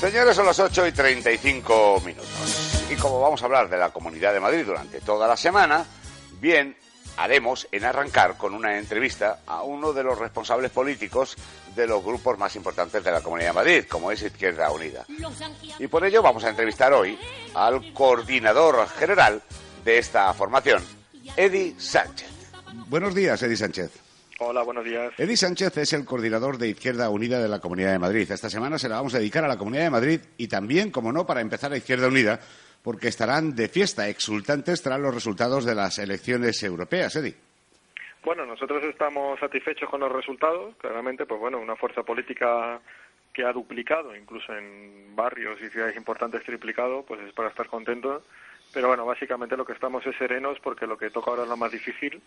Señores, son las 8 y 35 minutos. Y como vamos a hablar de la Comunidad de Madrid durante toda la semana, bien, haremos en arrancar con una entrevista a uno de los responsables políticos de los grupos más importantes de la Comunidad de Madrid, como es Izquierda Unida. Y por ello vamos a entrevistar hoy al coordinador general de esta formación, Eddie Sánchez. Buenos días, Eddie Sánchez. Hola, buenos días. Eddie Sánchez es el coordinador de Izquierda Unida de la Comunidad de Madrid. Esta semana se la vamos a dedicar a la Comunidad de Madrid y también, como no, para empezar a Izquierda Unida, porque estarán de fiesta, exultantes tras los resultados de las elecciones europeas, Eddie. Bueno, nosotros estamos satisfechos con los resultados. Claramente, pues bueno, una fuerza política que ha duplicado, incluso en barrios y ciudades importantes triplicado, pues es para estar contentos. Pero bueno, básicamente lo que estamos es serenos porque lo que toca ahora es lo más difícil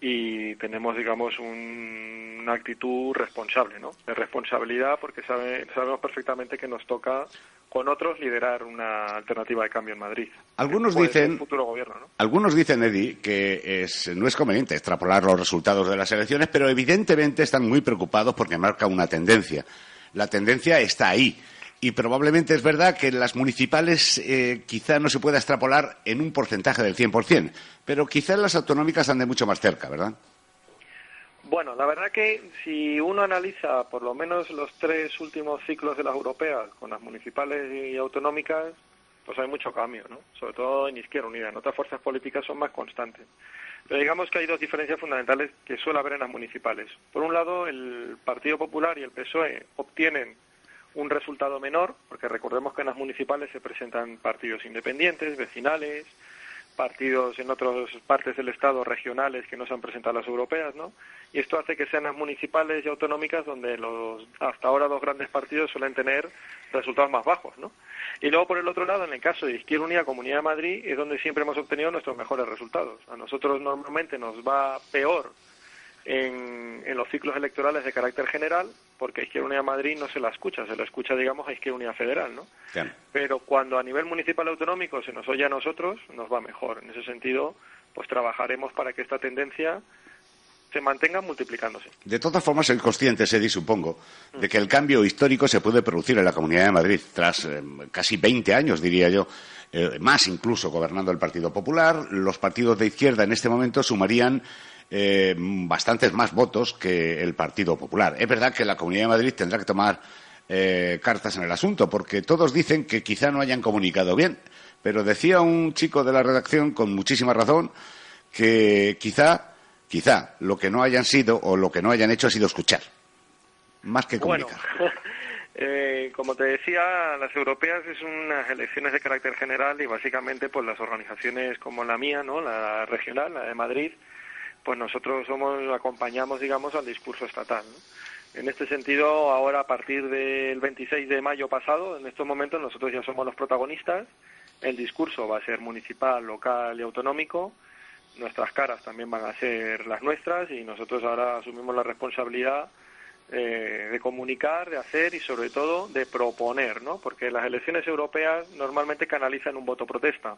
y tenemos, digamos, una actitud responsable, ¿no? De responsabilidad porque sabemos perfectamente que nos toca con otros liderar una alternativa de cambio en Madrid. Algunos dicen, futuro gobierno, ¿no? algunos dicen, Eddie, que es, no es conveniente extrapolar los resultados de las elecciones, pero evidentemente están muy preocupados porque marca una tendencia. La tendencia está ahí y probablemente es verdad que las municipales eh, quizá no se pueda extrapolar en un porcentaje del 100%, pero quizá las autonómicas ande mucho más cerca, ¿verdad? Bueno, la verdad que si uno analiza por lo menos los tres últimos ciclos de las europeas con las municipales y autonómicas, pues hay mucho cambio, ¿no? Sobre todo en Izquierda Unida. En otras fuerzas políticas son más constantes. Pero digamos que hay dos diferencias fundamentales que suele haber en las municipales. Por un lado, el Partido Popular y el PSOE obtienen un resultado menor, porque recordemos que en las municipales se presentan partidos independientes, vecinales, partidos en otras partes del Estado regionales que no se han presentado a las europeas, ¿no? Y esto hace que sean las municipales y autonómicas donde los hasta ahora dos grandes partidos suelen tener resultados más bajos, ¿no? Y luego, por el otro lado, en el caso de Izquierda Unida Comunidad de Madrid, es donde siempre hemos obtenido nuestros mejores resultados. A nosotros normalmente nos va peor en, en, los ciclos electorales de carácter general, porque Izquierda Unida Madrid no se la escucha, se la escucha, digamos, a Izquierda Unida Federal, ¿no? Pero cuando a nivel municipal autonómico se nos oye a nosotros, nos va mejor. En ese sentido, pues trabajaremos para que esta tendencia se mantenga multiplicándose. De todas formas, soy consciente, Sedi, supongo, de que el cambio histórico se puede producir en la Comunidad de Madrid tras eh, casi 20 años, diría yo, eh, más incluso gobernando el Partido Popular. Los partidos de izquierda en este momento sumarían eh, bastantes más votos que el Partido Popular. Es verdad que la Comunidad de Madrid tendrá que tomar eh, cartas en el asunto, porque todos dicen que quizá no hayan comunicado bien. Pero decía un chico de la redacción con muchísima razón que quizá, quizá lo que no hayan sido o lo que no hayan hecho ha sido escuchar, más que comunicar. Eh, como te decía, las europeas es unas elecciones de carácter general y básicamente pues las organizaciones como la mía, ¿no? La regional, la de Madrid, pues nosotros somos acompañamos, digamos, al discurso estatal. En este sentido, ahora a partir del 26 de mayo pasado, en estos momentos nosotros ya somos los protagonistas. El discurso va a ser municipal, local y autonómico. Nuestras caras también van a ser las nuestras y nosotros ahora asumimos la responsabilidad eh, de comunicar, de hacer y sobre todo de proponer, ¿no? Porque las elecciones europeas normalmente canalizan un voto protesta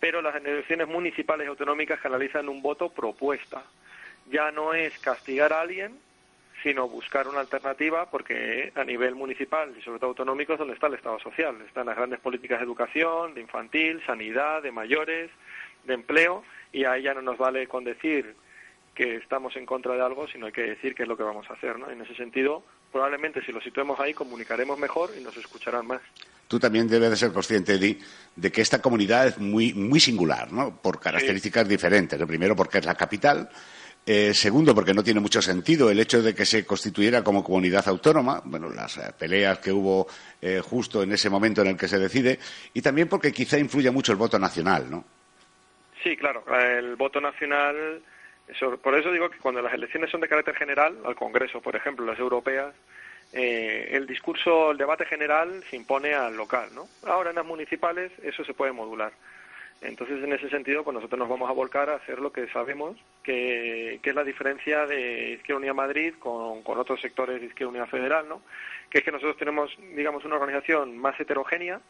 pero las elecciones municipales y autonómicas canalizan un voto propuesta. Ya no es castigar a alguien, sino buscar una alternativa, porque a nivel municipal y sobre todo autonómico es donde está el Estado social. Están las grandes políticas de educación, de infantil, sanidad, de mayores, de empleo, y ahí ya no nos vale con decir que estamos en contra de algo, sino hay que decir qué es lo que vamos a hacer. ¿no? En ese sentido, probablemente si lo situemos ahí, comunicaremos mejor y nos escucharán más tú también debes de ser consciente, Eddie, de que esta comunidad es muy, muy singular, ¿no? Por características diferentes. Primero, porque es la capital. Eh, segundo, porque no tiene mucho sentido el hecho de que se constituyera como comunidad autónoma, bueno, las eh, peleas que hubo eh, justo en ese momento en el que se decide, y también porque quizá influya mucho el voto nacional, ¿no? Sí, claro, el voto nacional Por eso digo que cuando las elecciones son de carácter general, al Congreso, por ejemplo, las europeas, eh, el discurso, el debate general se impone al local, ¿no? Ahora en las municipales eso se puede modular. Entonces, en ese sentido, pues nosotros nos vamos a volcar a hacer lo que sabemos, que, es la diferencia de Izquierda Unida Madrid con, con, otros sectores de Izquierda Unida Federal, ¿no? Que es que nosotros tenemos, digamos, una organización más heterogénea,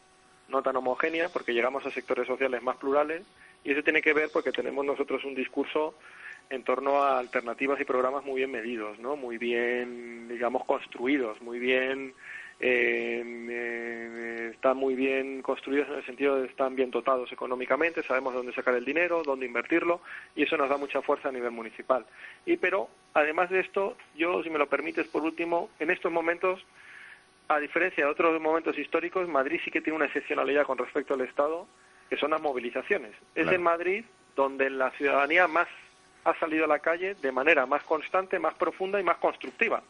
no tan homogénea, porque llegamos a sectores sociales más plurales, y eso tiene que ver porque tenemos nosotros un discurso en torno a alternativas y programas muy bien medidos, ¿no? Muy bien, digamos, construidos, muy bien eh, eh, están muy bien construidos en el sentido de están bien dotados económicamente, sabemos dónde sacar el dinero, dónde invertirlo y eso nos da mucha fuerza a nivel municipal. Y pero además de esto, yo si me lo permites por último, en estos momentos a diferencia de otros momentos históricos, Madrid sí que tiene una excepcionalidad con respecto al Estado, que son las movilizaciones. Es en Madrid donde la ciudadanía más ha salido a la calle de manera más constante, más profunda y más constructiva.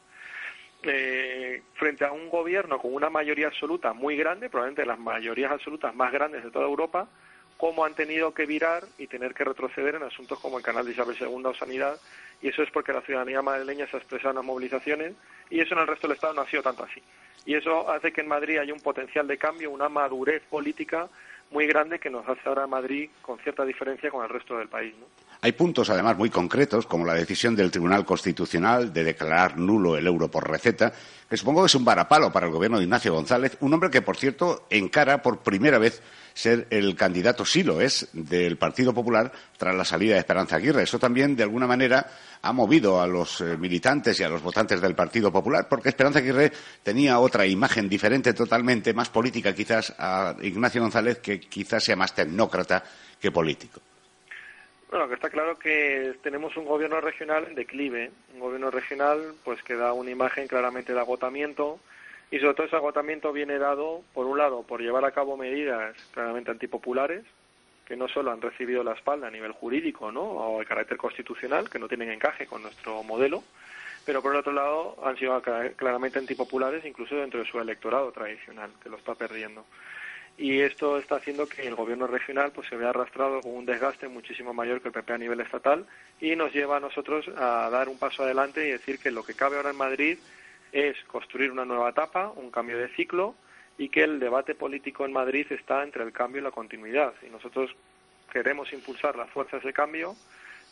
Eh, frente a un gobierno con una mayoría absoluta muy grande, probablemente las mayorías absolutas más grandes de toda Europa, cómo han tenido que virar y tener que retroceder en asuntos como el canal de Isabel II o sanidad, y eso es porque la ciudadanía madrileña se ha expresado en las movilizaciones, y eso en el resto del Estado no ha sido tanto así. Y eso hace que en Madrid haya un potencial de cambio, una madurez política muy grande que nos hace ahora Madrid con cierta diferencia con el resto del país. Hay puntos, además, muy concretos, como la decisión del Tribunal Constitucional de declarar nulo el euro por receta, que supongo que es un varapalo para el gobierno de Ignacio González, un hombre que, por cierto, encara por primera vez ser el candidato, sí lo es, del Partido Popular tras la salida de Esperanza Aguirre. Eso también, de alguna manera, ha movido a los eh, militantes y a los votantes del Partido Popular, porque Esperanza Aguirre tenía otra imagen diferente totalmente, más política quizás a Ignacio González, que quizás sea más tecnócrata que político. Bueno, que está claro que tenemos un gobierno regional en declive, un gobierno regional pues que da una imagen claramente de agotamiento y sobre todo ese agotamiento viene dado, por un lado, por llevar a cabo medidas claramente antipopulares, que no solo han recibido la espalda a nivel jurídico ¿no? o de carácter constitucional, que no tienen encaje con nuestro modelo, pero por el otro lado han sido claramente antipopulares incluso dentro de su electorado tradicional, que lo está perdiendo y esto está haciendo que el gobierno regional pues se vea arrastrado con un desgaste muchísimo mayor que el PP a nivel estatal y nos lleva a nosotros a dar un paso adelante y decir que lo que cabe ahora en Madrid es construir una nueva etapa, un cambio de ciclo y que el debate político en Madrid está entre el cambio y la continuidad y nosotros queremos impulsar las fuerzas de cambio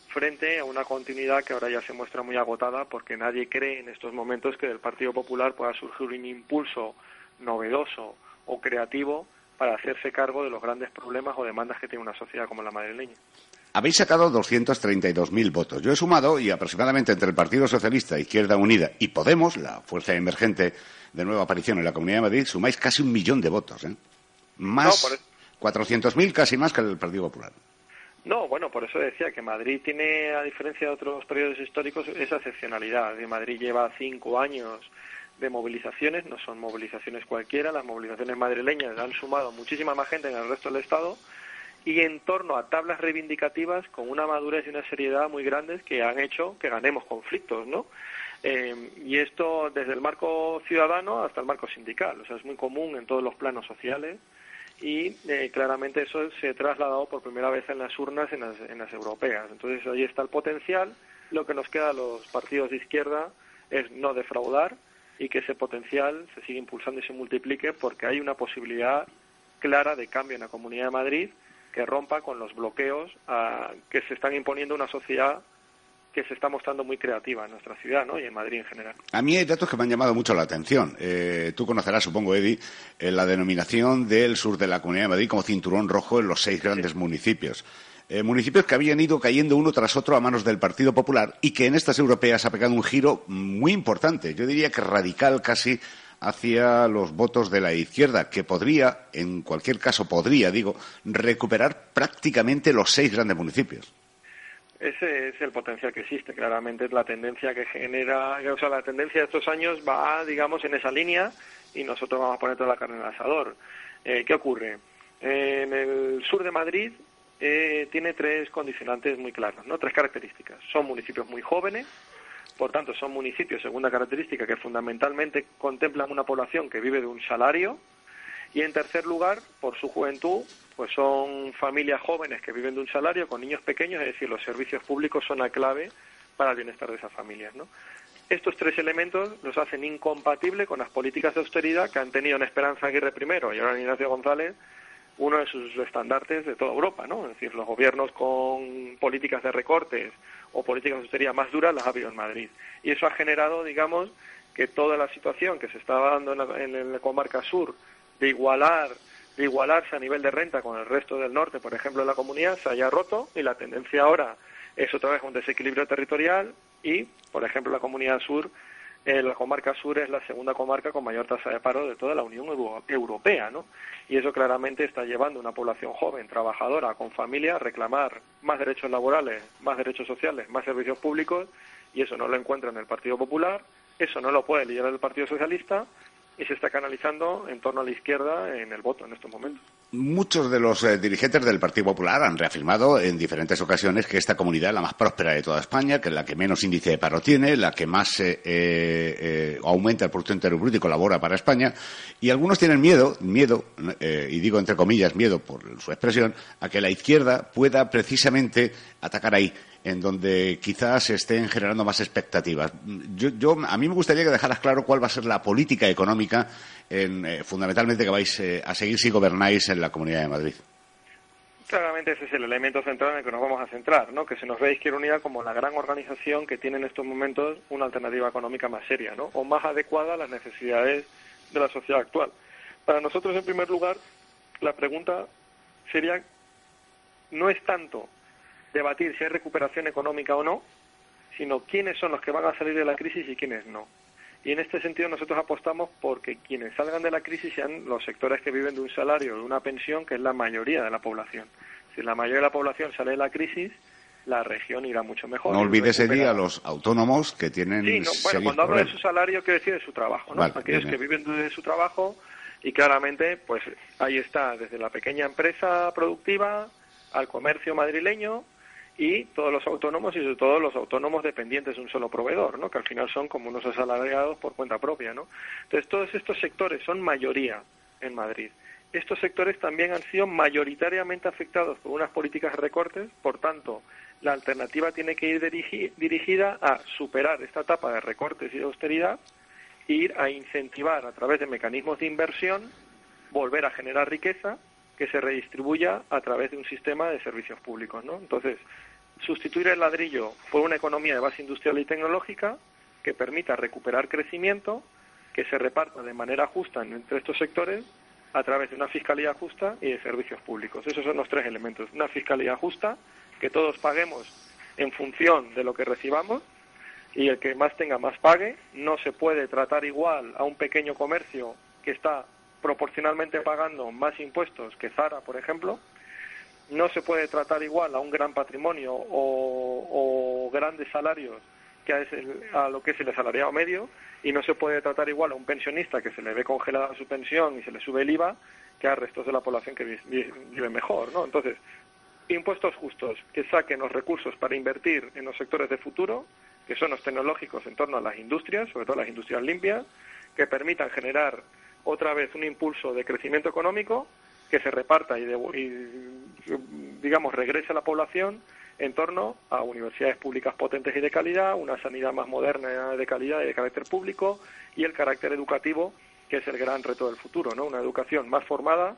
frente a una continuidad que ahora ya se muestra muy agotada porque nadie cree en estos momentos que del Partido Popular pueda surgir un impulso novedoso o creativo para hacerse cargo de los grandes problemas o demandas que tiene una sociedad como la madrileña. Habéis sacado 232.000 votos. Yo he sumado y aproximadamente entre el Partido Socialista, Izquierda Unida y Podemos, la fuerza emergente de nueva aparición en la Comunidad de Madrid, sumáis casi un millón de votos. ¿eh? Más 400.000 casi más que el Partido Popular. No, bueno, por eso decía que Madrid tiene, a diferencia de otros periodos históricos, esa excepcionalidad. Madrid lleva cinco años de movilizaciones, no son movilizaciones cualquiera, las movilizaciones madrileñas han sumado muchísima más gente en el resto del Estado y en torno a tablas reivindicativas con una madurez y una seriedad muy grandes que han hecho que ganemos conflictos, ¿no? Eh, y esto desde el marco ciudadano hasta el marco sindical, o sea, es muy común en todos los planos sociales y eh, claramente eso se ha trasladado por primera vez en las urnas en las, en las europeas. Entonces ahí está el potencial. Lo que nos queda a los partidos de izquierda es no defraudar, y que ese potencial se siga impulsando y se multiplique porque hay una posibilidad clara de cambio en la Comunidad de Madrid que rompa con los bloqueos a, que se están imponiendo una sociedad que se está mostrando muy creativa en nuestra ciudad ¿no? y en Madrid en general. A mí hay datos que me han llamado mucho la atención. Eh, tú conocerás, supongo, Eddie, eh, la denominación del sur de la Comunidad de Madrid como cinturón rojo en los seis grandes municipios. Eh, municipios que habían ido cayendo uno tras otro a manos del Partido Popular y que en estas europeas ha pegado un giro muy importante, yo diría que radical casi hacia los votos de la izquierda, que podría, en cualquier caso podría, digo, recuperar prácticamente los seis grandes municipios. Ese es el potencial que existe, claramente es la tendencia que genera, o sea, la tendencia de estos años va, digamos, en esa línea y nosotros vamos a poner toda la carne en el asador. Eh, ¿Qué ocurre? en el sur de Madrid eh, tiene tres condicionantes muy claros, ¿no? tres características. Son municipios muy jóvenes, por tanto son municipios, segunda característica, que fundamentalmente contemplan una población que vive de un salario Y en tercer lugar, por su juventud, pues son familias jóvenes que viven de un salario con niños pequeños, es decir, los servicios públicos son la clave para el bienestar de esas familias, ¿no? Estos tres elementos los hacen incompatibles con las políticas de austeridad que han tenido en Esperanza Aguirre primero y ahora en Ignacio González uno de sus estandartes de toda Europa, ¿no? Es decir, los gobiernos con políticas de recortes o políticas de austeridad más duras las ha habido en Madrid. Y eso ha generado, digamos, que toda la situación que se estaba dando en la, en la comarca sur de igualar de igualarse a nivel de renta con el resto del norte, por ejemplo, de la comunidad, se haya roto y la tendencia ahora es otra vez un desequilibrio territorial y, por ejemplo, la comunidad sur, eh, la comarca sur es la segunda comarca con mayor tasa de paro de toda la Unión Europea, ¿no? Y eso claramente está llevando a una población joven, trabajadora, con familia, a reclamar más derechos laborales, más derechos sociales, más servicios públicos, y eso no lo encuentra en el Partido Popular, eso no lo puede liderar el Partido Socialista, y se está canalizando en torno a la izquierda en el voto en estos momentos. Muchos de los eh, dirigentes del Partido Popular han reafirmado en diferentes ocasiones que esta comunidad es la más próspera de toda España, que es la que menos índice de paro tiene, la que más eh, eh, aumenta el Producto Interior Bruto y colabora para España. Y algunos tienen miedo, miedo, y digo entre comillas miedo por su expresión, a que la izquierda pueda precisamente atacar ahí en donde quizás se estén generando más expectativas. Yo, a mí me gustaría que dejaras claro cuál va a ser la política económica, en, eh, fundamentalmente, que vais eh, a seguir si gobernáis en la Comunidad de Madrid. Claramente ese es el elemento central en el que nos vamos a centrar, ¿no? que se nos ve Izquierda Unida como la gran organización que tiene en estos momentos una alternativa económica más seria ¿no? o más adecuada a las necesidades de la sociedad actual. Para nosotros, en primer lugar, la pregunta sería, no es tanto debatir si hay recuperación económica o no, sino quiénes son los que van a salir de la crisis y quiénes no. Y en este sentido nosotros apostamos porque quienes salgan de la crisis sean los sectores que viven de un salario, de una pensión, que es la mayoría de la población. Si la mayoría de la población sale de la crisis, la región irá mucho mejor. No olvides ese día a los autónomos que tienen. Sí, bueno, cuando hablo de su salario, quiero decir de su trabajo, ¿no? Aquellos que viven de su trabajo y claramente, pues ahí está, desde la pequeña empresa productiva al comercio madrileño, y todos los autónomos y sobre todo los autónomos dependientes de un solo proveedor, ¿no? que al final son como unos asalariados por cuenta propia. ¿no? Entonces, todos estos sectores son mayoría en Madrid. Estos sectores también han sido mayoritariamente afectados por unas políticas de recortes, por tanto, la alternativa tiene que ir dirigida a superar esta etapa de recortes y de austeridad e ir a incentivar a través de mecanismos de inversión, volver a generar riqueza que se redistribuya a través de un sistema de servicios públicos. ¿no? Entonces, sustituir el ladrillo por una economía de base industrial y tecnológica que permita recuperar crecimiento, que se reparta de manera justa entre estos sectores a través de una fiscalidad justa y de servicios públicos. Esos son los tres elementos. Una fiscalidad justa, que todos paguemos en función de lo que recibamos y el que más tenga más pague. No se puede tratar igual a un pequeño comercio que está proporcionalmente pagando más impuestos que Zara, por ejemplo, no se puede tratar igual a un gran patrimonio o, grandes salarios que a, lo que es el asalariado medio y no se puede tratar igual a un pensionista que se le ve congelada su pensión y se le sube el IVA que a restos de la población que vive mejor, ¿no? Entonces, impuestos justos que saquen los recursos para invertir en los sectores de futuro, que son los tecnológicos en torno a las industrias, sobre todo las industrias limpias, que permitan generar otra vez un impulso de crecimiento económico que se reparta y, digamos, regrese a la población en torno a universidades públicas potentes y de calidad, una sanidad más moderna de calidad y de carácter público y el carácter educativo, que es el gran reto del futuro, ¿no? Una educación más formada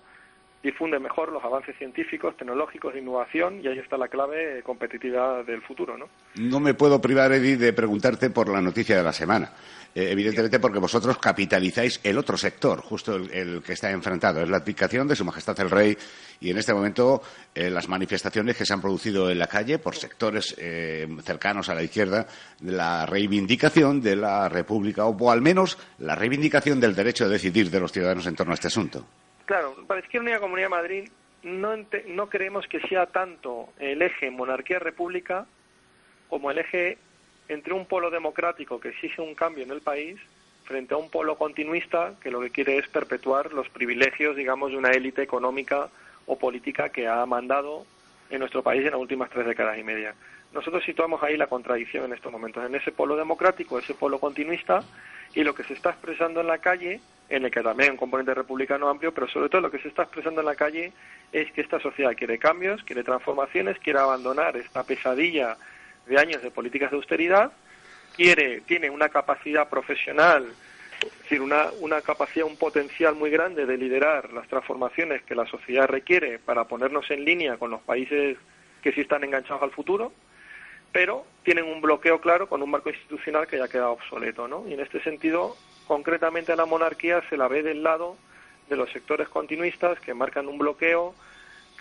difunde mejor los avances científicos, tecnológicos, de innovación y ahí está la clave competitividad del futuro, ¿no? No me puedo privar, Eddie, de preguntarte por la noticia de la semana. Eh, evidentemente porque vosotros capitalizáis el otro sector, justo el, que está enfrentado. Es la aplicación de Su Majestad el Rey y en este momento eh, las manifestaciones que se han producido en la calle por sectores eh, cercanos a la izquierda, la reivindicación de la República o, al menos la reivindicación del derecho a decidir de los ciudadanos en torno a este asunto. Claro, para Izquierda Unida Comunidad de Madrid no, no creemos que sea tanto el eje monarquía-república como el eje entre un polo democrático que exige un cambio en el país frente a un polo continuista que lo que quiere es perpetuar los privilegios, digamos, de una élite económica o política que ha mandado en nuestro país en las últimas tres décadas y media. Nosotros situamos ahí la contradicción en estos momentos, en ese polo democrático, ese polo continuista, y lo que se está expresando en la calle en el que también hay un componente republicano amplio, pero sobre todo lo que se está expresando en la calle es que esta sociedad quiere cambios, quiere transformaciones, quiere abandonar esta pesadilla de años de políticas de austeridad, quiere, tiene una capacidad profesional, es decir, una, una capacidad, un potencial muy grande de liderar las transformaciones que la sociedad requiere para ponernos en línea con los países que sí están enganchados al futuro, pero tienen un bloqueo claro con un marco institucional que ya ha quedado obsoleto, ¿no? Y en este sentido, concretamente a la monarquía se la ve del lado de los sectores continuistas que marcan un bloqueo,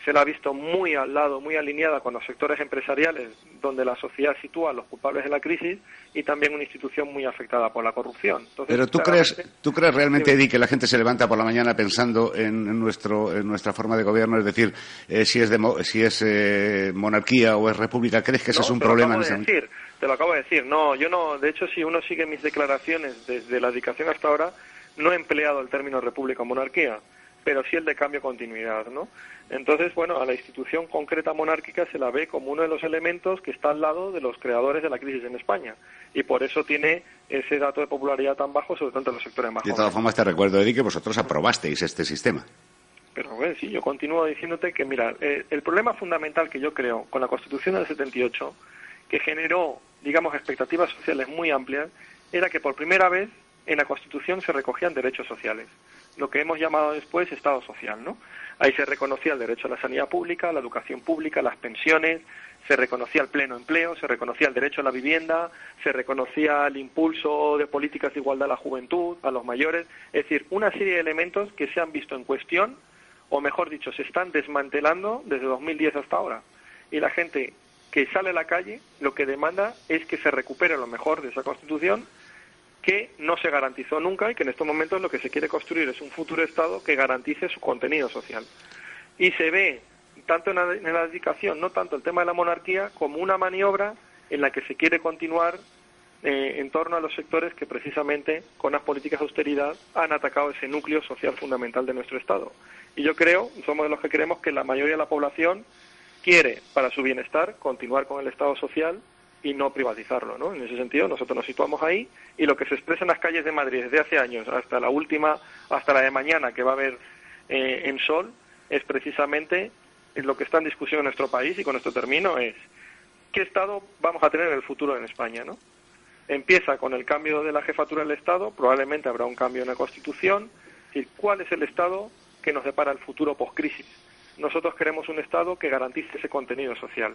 se la ha visto muy al lado, muy alineada con los sectores empresariales, donde la sociedad sitúa a los culpables de la crisis y también una institución muy afectada por la corrupción. Pero tú crees, tú crees realmente, Eddie, que la gente se levanta por la mañana pensando en, nuestro, en nuestra forma de gobierno, es decir, eh, si es, si es eh, monarquía o es república, ¿crees que ese es un problema? en ese decir, te lo acabo de decir, no, yo no, de hecho, si uno sigue mis declaraciones desde la dedicación hasta ahora, no he empleado el término república o monarquía, pero sí el de cambio continuidad, ¿no? Entonces, bueno, a la institución concreta monárquica se la ve como uno de los elementos que está al lado de los creadores de la crisis en España. Y por eso tiene ese dato de popularidad tan bajo, sobre todo entre los sectores más De todas formas, te recuerdo, Eddie, que vosotros aprobasteis este sistema. Pero bueno, sí, yo continúo diciéndote que, mira, eh, el problema fundamental que yo creo con la Constitución del 78, que generó, digamos, expectativas sociales muy amplias, era que por primera vez en la Constitución se recogían derechos sociales, lo que hemos llamado después Estado social, ¿no? Ahí se reconocía el derecho a la sanidad pública, la educación pública, las pensiones, se reconocía el pleno empleo, se reconocía el derecho a la vivienda, se reconocía el impulso de políticas de igualdad a la juventud, a los mayores, es decir, una serie de elementos que se han visto en cuestión, o mejor dicho, se están desmantelando desde 2010 hasta ahora. Y la gente que sale a la calle lo que demanda es que se recupere lo mejor de esa Constitución que no se garantizó nunca y que en estos momentos lo que se quiere construir es un futuro Estado que garantice su contenido social. Y se ve, tanto en la, dedicación, no tanto el tema de la monarquía, como una maniobra en la que se quiere continuar eh, en torno a los sectores que precisamente con las políticas de austeridad han atacado ese núcleo social fundamental de nuestro Estado. Y yo creo, somos de los que creemos que la mayoría de la población quiere, para su bienestar, continuar con el Estado social y no privatizarlo, ¿no? En ese sentido, nosotros nos situamos ahí y lo que se expresa en las calles de Madrid desde hace años hasta la última, hasta la de mañana que va a haber eh, en Sol, es precisamente lo que está en discusión en nuestro país y con esto termino es qué Estado vamos a tener en el futuro en España, ¿no? Empieza con el cambio de la jefatura del Estado, probablemente habrá un cambio en la Constitución, y cuál es el Estado que nos depara el futuro post-crisis. Nosotros queremos un Estado que garantice ese contenido social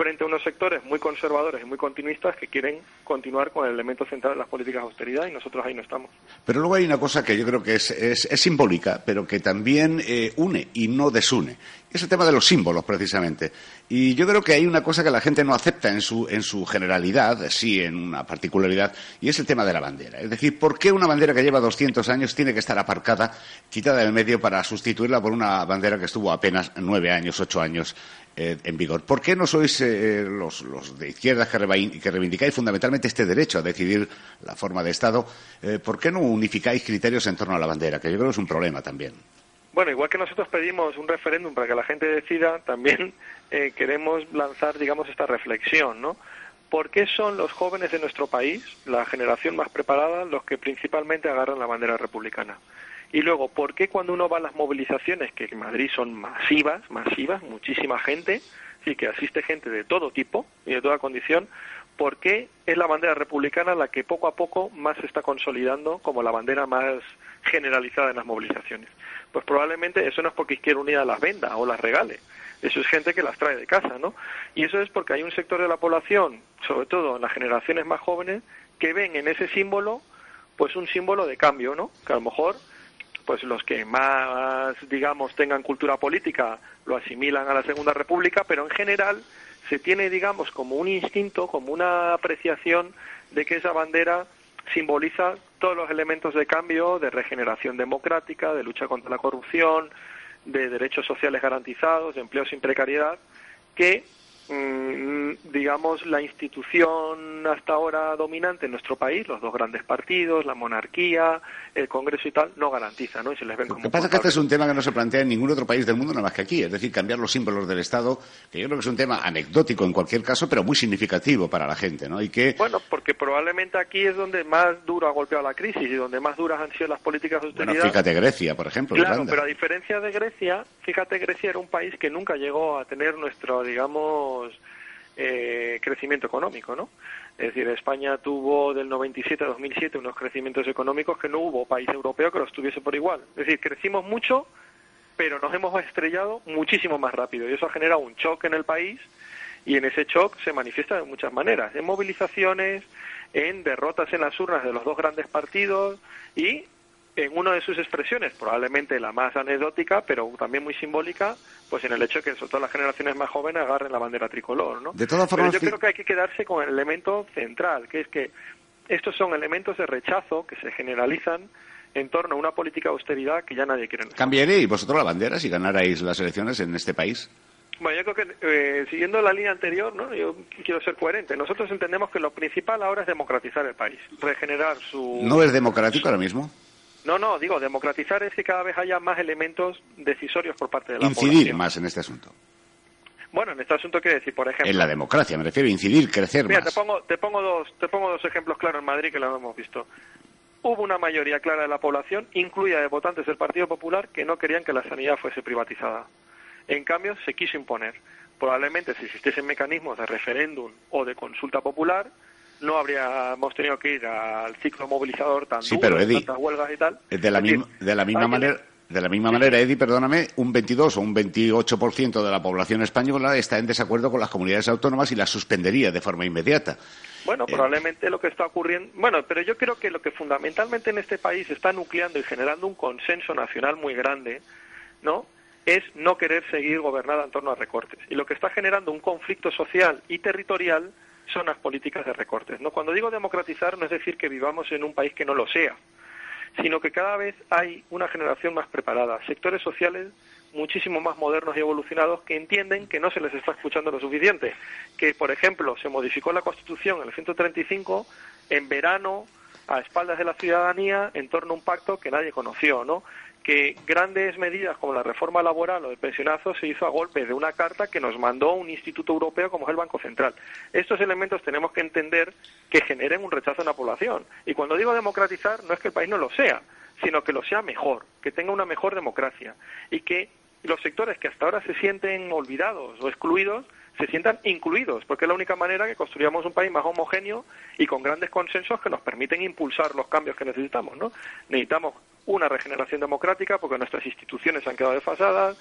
frente a unos sectores muy conservadores y muy continuistas que quieren continuar con el elemento central de las políticas de austeridad y nosotros ahí no estamos. Pero luego hay una cosa que yo creo que es, simbólica, pero que también eh, une y no desune. Es el tema de los símbolos, precisamente. Y yo creo que hay una cosa que la gente no acepta en su, en su generalidad, sí en una particularidad, y es el tema de la bandera. Es decir, ¿por qué una bandera que lleva 200 años tiene que estar aparcada, quitada del medio, para sustituirla por una bandera que estuvo apenas nueve años, ocho años eh, en vigor. ¿Por qué no sois eh, los, de izquierda que, reivindicáis fundamentalmente este derecho a decidir la forma de Estado? Eh, ¿Por qué no unificáis criterios en torno a la bandera? Que yo creo que es un problema también. Bueno, igual que nosotros pedimos un referéndum para que la gente decida, también queremos lanzar, digamos, esta reflexión, ¿no? ¿Por qué son los jóvenes de nuestro país, la generación más preparada, los que principalmente agarran la bandera republicana? Y luego, ¿por qué cuando uno va a las movilizaciones, que en Madrid son masivas, masivas, muchísima gente, sí que asiste gente de todo tipo y de toda condición, ¿por qué es la bandera republicana la que poco a poco más se está consolidando como la bandera más generalizada en las movilizaciones? Pues probablemente eso no es porque Izquierda Unida las venda o las regale, eso es gente que las trae de casa, ¿no? Y eso es porque hay un sector de la población, sobre todo en las generaciones más jóvenes, que ven en ese símbolo pues un símbolo de cambio, ¿no? Que a lo mejor pues los que más, digamos, tengan cultura política lo asimilan a la Segunda República, pero en general se tiene, digamos, como un instinto, como una apreciación de que esa bandera simboliza todos los elementos de cambio, de regeneración democrática, de lucha contra la corrupción, de derechos sociales garantizados, de empleo sin precariedad, que digamos, la institución hasta ahora dominante en nuestro país, los dos grandes partidos, la monarquía, el Congreso y tal, no garantiza, ¿no? Y se les ven Lo como que pasa es que este es un tema que no se plantea en ningún otro país del mundo nada más que aquí, es decir, cambiar los símbolos del Estado, que yo creo que es un tema anecdótico en cualquier caso, pero muy significativo para la gente, ¿no? Y que Bueno, porque probablemente aquí es donde más duro ha golpeado la crisis y donde más duras han sido las políticas de Bueno, austeridad. fíjate Grecia, por ejemplo, Claro, Irlanda. pero a diferencia de Grecia, fíjate, Grecia era un país que nunca llegó a tener nuestro, digamos, eh, crecimiento económico, ¿no? Es decir, España tuvo del 97 a 2007 unos crecimientos económicos que no hubo país europeo que los tuviese por igual. Es decir, crecimos mucho, pero nos hemos estrellado muchísimo más rápido y eso ha generado un choque en el país y en ese shock se manifiesta de muchas maneras, en movilizaciones, en derrotas en las urnas de los dos grandes partidos y en una de sus expresiones, probablemente la más anecdótica, pero también muy simbólica, pues en el hecho de que sobre todo las generaciones más jóvenes agarren la bandera tricolor, ¿no? De todas Pero formas, yo fi- creo que hay que quedarse con el elemento central, que es que estos son elementos de rechazo que se generalizan en torno a una política de austeridad que ya nadie quiere. ¿Cambiaréis vosotros la bandera si ganarais las elecciones en este país? Bueno, yo creo que eh, siguiendo la línea anterior, ¿no? yo quiero ser coherente. Nosotros entendemos que lo principal ahora es democratizar el país, regenerar su... ¿No es democrático ahora mismo? No, no, digo, democratizar es que cada vez haya más elementos decisorios por parte de la Incidir población. más en este asunto. Bueno, en este asunto quiere decir, por ejemplo... En la democracia, me refiero, incidir, crecer Mira, te más. pongo, te pongo dos, te pongo dos ejemplos claros en Madrid que lo hemos visto. Hubo una mayoría clara de la población, incluida de votantes del Partido Popular, que no querían que la sanidad fuese privatizada. En cambio, se quiso imponer. Probablemente, si existiesen mecanismos de referéndum o de consulta popular, no habríamos tenido que ir al ciclo movilizador tan Sí, duro, pero, de Eddie, tantas huelgas y tal. De la, decir, de la misma que- manera, de la misma manera, Eddie, perdóname, un 22 o un 28% de la población española está en desacuerdo con las comunidades autónomas y las suspendería de forma inmediata. Bueno, Eh, probablemente lo que está ocurriendo. Bueno, pero yo creo que lo que fundamentalmente en este país está nucleando y generando un consenso nacional muy grande, ¿no? Es no querer seguir gobernada en torno a recortes. Y lo que está generando un conflicto social y territorial son las políticas de recortes. ¿no? Cuando digo democratizar, no es decir que vivamos en un país que no lo sea, sino que cada vez hay una generación más preparada, sectores sociales muchísimo más modernos y evolucionados que entienden que no se les está escuchando lo suficiente. Que, por ejemplo, se modificó la Constitución en el 135 en verano a espaldas de la ciudadanía en torno a un pacto que nadie conoció, ¿no? Que grandes medidas como la reforma laboral o el pensionazo se hizo a golpe de una carta que nos mandó un instituto europeo como es el Banco Central. Estos elementos tenemos que entender que generen un rechazo en la población. Y cuando digo democratizar, no es que el país no lo sea, sino que lo sea mejor, que tenga una mejor democracia y que los sectores que hasta ahora se sienten olvidados o excluidos se sientan incluidos, porque es la única manera que construyamos un país más homogéneo y con grandes consensos que nos permiten impulsar los cambios que necesitamos, ¿no? Necesitamos una regeneración democrática porque nuestras instituciones han quedado desfasadas,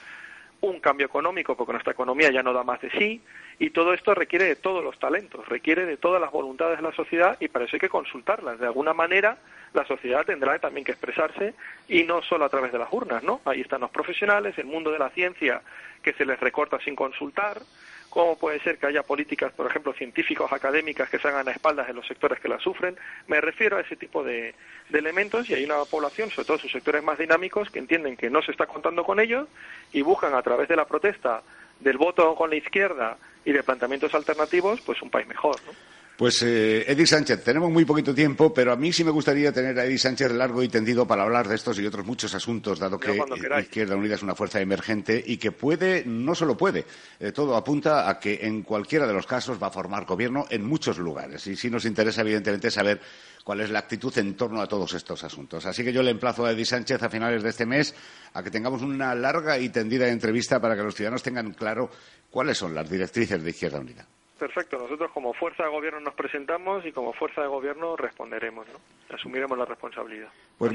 un cambio económico porque nuestra economía ya no da más de sí y todo esto requiere de todos los talentos, requiere de todas las voluntades de la sociedad y para eso hay que consultarlas. De alguna manera la sociedad tendrá también que expresarse y no solo a través de las urnas, ¿no? Ahí están los profesionales, el mundo de la ciencia que se les recorta sin consultar, cómo puede ser que haya políticas, por ejemplo, científicos, académicas que se hagan a espaldas de los sectores que las sufren. Me refiero a ese tipo de, de elementos y hay una población, sobre todo sus sectores más dinámicos, que entienden que no se está contando con ellos y buscan a través de la protesta, del voto con la izquierda y de planteamientos alternativos, pues un país mejor, ¿no? Pues, eh, Eddie Sánchez, tenemos muy poquito tiempo, pero a mí sí me gustaría tener a Eddie Sánchez largo y tendido para hablar de estos y otros muchos asuntos, dado que cuando queráis. Izquierda Unida es una fuerza emergente y que puede, no solo puede, eh, todo apunta a que en cualquiera de los casos va a formar gobierno en muchos lugares. Y sí nos interesa, evidentemente, saber cuál es la actitud en torno a todos estos asuntos. Así que yo le emplazo a Eddie Sánchez a finales de este mes a que tengamos una larga y tendida entrevista para que los ciudadanos tengan claro cuáles son las directrices de Izquierda Unida. Perfecto, nosotros como fuerza de gobierno nos presentamos y como fuerza de gobierno responderemos, ¿no? Asumiremos la responsabilidad. Pues